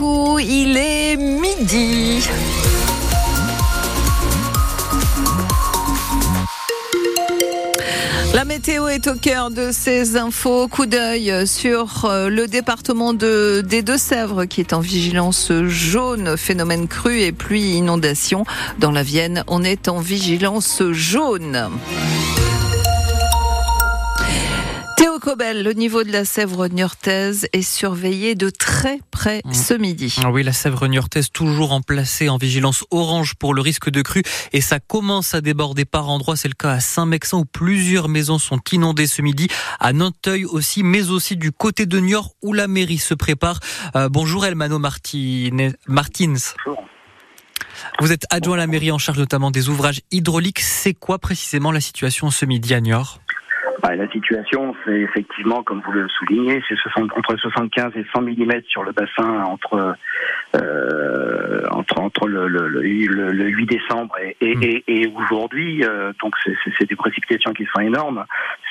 Il est midi. La météo est au cœur de ces infos. Coup d'œil sur euh, le département de, des Deux-Sèvres qui est en vigilance jaune, phénomène cru et pluie inondation. Dans la Vienne, on est en vigilance jaune. Cobel, le niveau de la Sèvre niortaise est surveillé de très près Mmh. ce midi. Ah Oui, la Sèvre niortaise toujours en placée en vigilance orange pour le risque de crue et ça commence à déborder par endroits. C'est le cas à Saint-Mexan où plusieurs maisons sont inondées ce midi, à Nanteuil aussi, mais aussi du côté de Niort où la mairie se prépare. Euh, bonjour Elmano Martinez, Martins. Vous êtes adjoint à la mairie en charge notamment des ouvrages hydrauliques. C'est quoi précisément la situation ce midi à Niort? Bah, la situation, c'est effectivement, comme vous le soulignez, c'est 60 entre 75 et 100 mm sur le bassin entre euh, entre entre le, le, le, le- le 8 décembre et, et, Mm. et, et aujourd'hui. euh, donc c'est des précipitations qui sont énormes.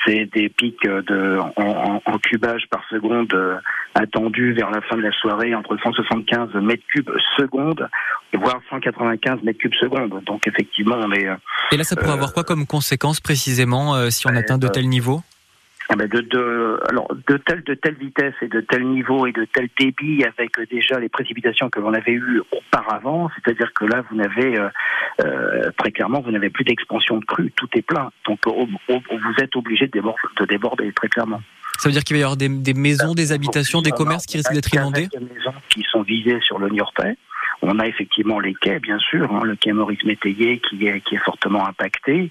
C'est des pics de en, en- en cubage par seconde euh, attendus vers la fin de la soirée entre 175 mètres cubes seconde, voire 195 mètres cubes seconde. Donc effectivement, on est euh, Et là, ça pourrait Euh, avoir quoi comme conséquence précisément euh, si on ouais, atteint de euh, tels niveaux? Ah ben de, de, alors de telle de telle vitesse et de tel niveau et de tel débit avec euh, déjà les précipitations que l'on avait eues auparavant, c'est-à-dire que là vous n'avez euh, euh, très clairement vous n'avez plus d'expansion de crue, tout est plein, donc vous êtes obligé de déborder, de déborder très clairement. Ça veut dire qu'il va y avoir des, des maisons, des habitations, des commerces qui risquent d'être inondés? des maisons qui sont visées sur le Niortais. On a effectivement les quais, bien sûr, hein, le quai Maurice Métayer qui est, qui est fortement impacté.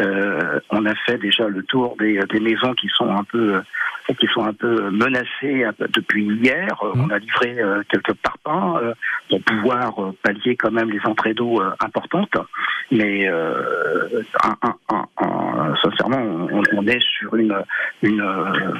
Euh, on a fait déjà le tour des, des maisons qui sont un peu euh, qui sont un peu menacées depuis hier. Mhm. On a livré euh, quelques parpaings euh, pour pouvoir pallier quand même les entrées d'eau importantes. Mais un- un- un- on, on est sur une, une,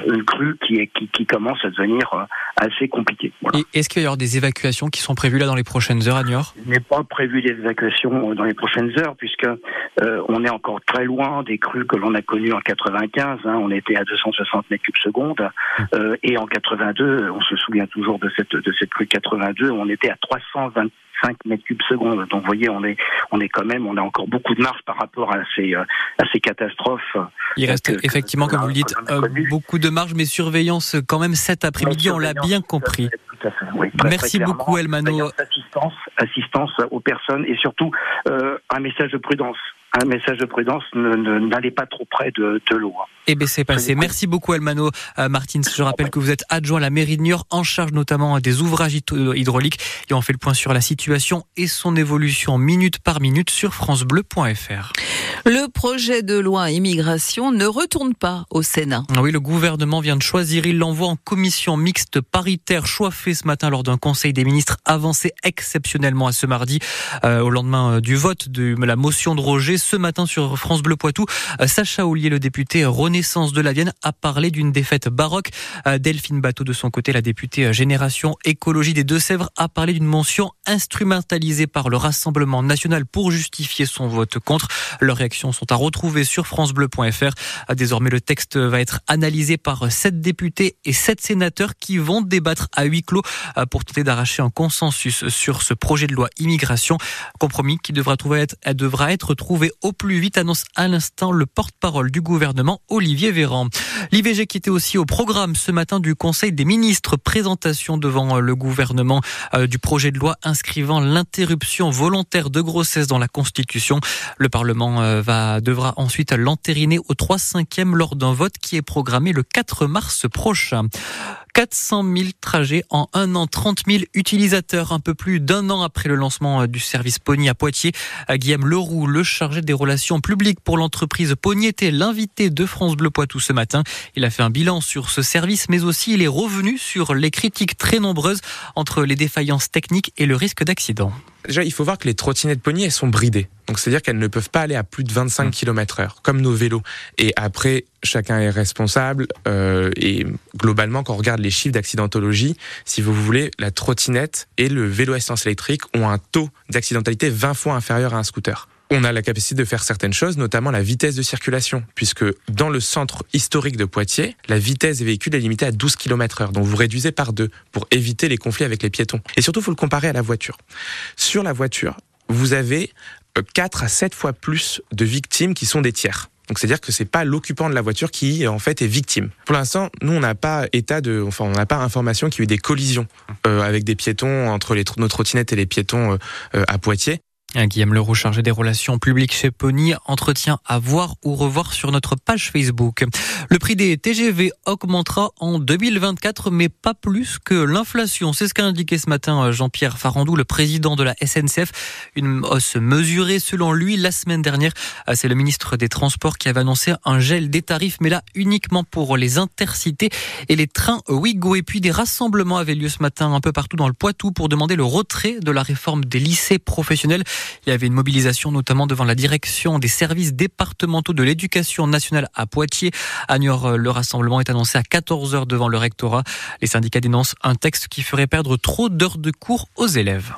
une crue qui, est, qui, qui commence à devenir euh, assez compliquée. Voilà. Est-ce qu'il va y avoir des évacuations qui sont prévues là dans les prochaines heures à Niort Il n'est pas prévu d'évacuation euh, dans les prochaines heures puisque euh, on est encore très loin des crues que l'on a connues en 95. hein. on était à 260 mètres cubes secondes Euh, et en 82, on se souvient toujours de cette de cette crue 82, on était à 325 mètres cubes secondes. Donc vous voyez, on est on est quand même, on a encore beaucoup de marge par rapport à ces euh, à ces catastrophes. Il reste que- effectivement, que comme vous le dites, euh, beaucoup de marge, mais surveillance quand même cet après-midi, on l'a bien compris. Tout à fait, oui. Très, Merci très beaucoup, Elmano. Assistance, aux personnes et surtout euh, un message de prudence. Un message de prudence, ne- ne- n'allez pas trop près de, de l'eau. Eh bien, c'est passé. Merci beaucoup, Elmano euh, Martins. Je rappelle que vous êtes adjoint à la mairie de Niort, en charge notamment des ouvrages hydrauliques. Et on fait le point sur la situation et son évolution minute par minute sur FranceBleu.fr. Le projet de loi immigration ne retourne pas au Sénat. Ah Oui, le gouvernement vient de choisir. Il l'envoie en commission mixte paritaire. Choix ce matin lors d'un conseil des ministres avancé exceptionnellement à ce mardi, euh, au lendemain euh, du vote de la motion de Roger. Ce matin sur France Bleu Poitou, euh, Sacha Ollier, le député Renaissance de la Vienne, a parlé d'une défaite baroque. Delphine Bateau, de son côté, la députée Génération Écologie des Deux-Sèvres, a parlé d'une mention instrumentalisée par le Rassemblement national pour justifier son vote contre. Leurs réactions sont à retrouver sur francebleu.fr. Ah, Désormais, le texte va être analysé par sept députés et sept sénateurs qui vont débattre à huis clos euh, pour tenter d'arracher un consensus sur ce projet de loi immigration. Compromis qui devra, trouver être, euh, devra être trouvé au plus vite, annonce à l'instant le porte-parole du gouvernement, Olivier Véran. L'IVG qui était aussi au programme ce matin du Conseil des ministres, présentation devant euh, le gouvernement euh, du projet de loi inscrivant l'interruption volontaire de grossesse dans la Constitution. Le Parlement euh, va, devra ensuite l'entériner au 3 5e lors d'un vote qui est programmé le 4 mars prochain. 400 000 trajets en un an, 30 000 utilisateurs, un peu plus d'un an après le lancement euh, du service Pony à Poitiers. Euh, Guillaume Leroux, le chargé des relations publiques pour l'entreprise Pony, était l'invité de France Bleu Poitou ce matin. Il a fait un bilan sur ce service, mais aussi il est revenu sur les critiques très nombreuses entre les défaillances techniques et le risque d'accident. Déjà, il faut voir que les trottinettes Pony, elles sont bridées. Donc, c'est-à-dire qu'elles ne peuvent pas aller à plus de 25 km heure, comme nos vélos. Et après, chacun est responsable. euh, et globalement, quand on regarde les chiffres d'accidentologie, si vous voulez, la trottinette et le vélo à essence électrique ont un taux d'accidentalité 20 fois inférieur à un scooter. on a la capacité de faire certaines choses, notamment la vitesse de circulation, puisque dans le centre historique de Poitiers, la vitesse des véhicules est limitée à 12 km heure. Donc vous réduisez par deux pour éviter les conflits avec les piétons. Et surtout, il faut le comparer à la voiture. Sur la voiture, vous avez 4 à 7 fois plus de victimes qui sont des tiers. Donc c'est-à-dire que c'est pas l'occupant de la voiture qui en fait est victime. Pour l'instant, nous on n'a pas état de, enfin on n'a pas information qu'il y ait eu des collisions euh, avec des piétons entre les, nos trottinettes et les piétons euh, euh à Poitiers. Guillaume Leroux, chargé des relations publiques chez Pony, entretien à voir ou revoir sur notre page Facebook. Le prix des TGV augmentera en 2024, mais pas plus que l'inflation. C'est ce qu'a indiqué ce matin euh, Jean-Pierre Farandou, le président de la SNCF. Une hausse mesurée selon lui la semaine dernière. Euh, c'est le ministre des Transports qui avait annoncé un gel des tarifs, mais là uniquement pour les intercités et les trains Ouigo. Et puis des rassemblements avaient lieu ce matin un peu partout dans le Poitou pour demander le retrait de la réforme des lycées professionnels. Il y avait une mobilisation notamment devant la direction des services départementaux de l'éducation nationale à Poitiers. À Niort, le rassemblement est annoncé à 14h devant le rectorat. Les syndicats dénoncent un texte qui ferait perdre trop d'heures de cours aux élèves.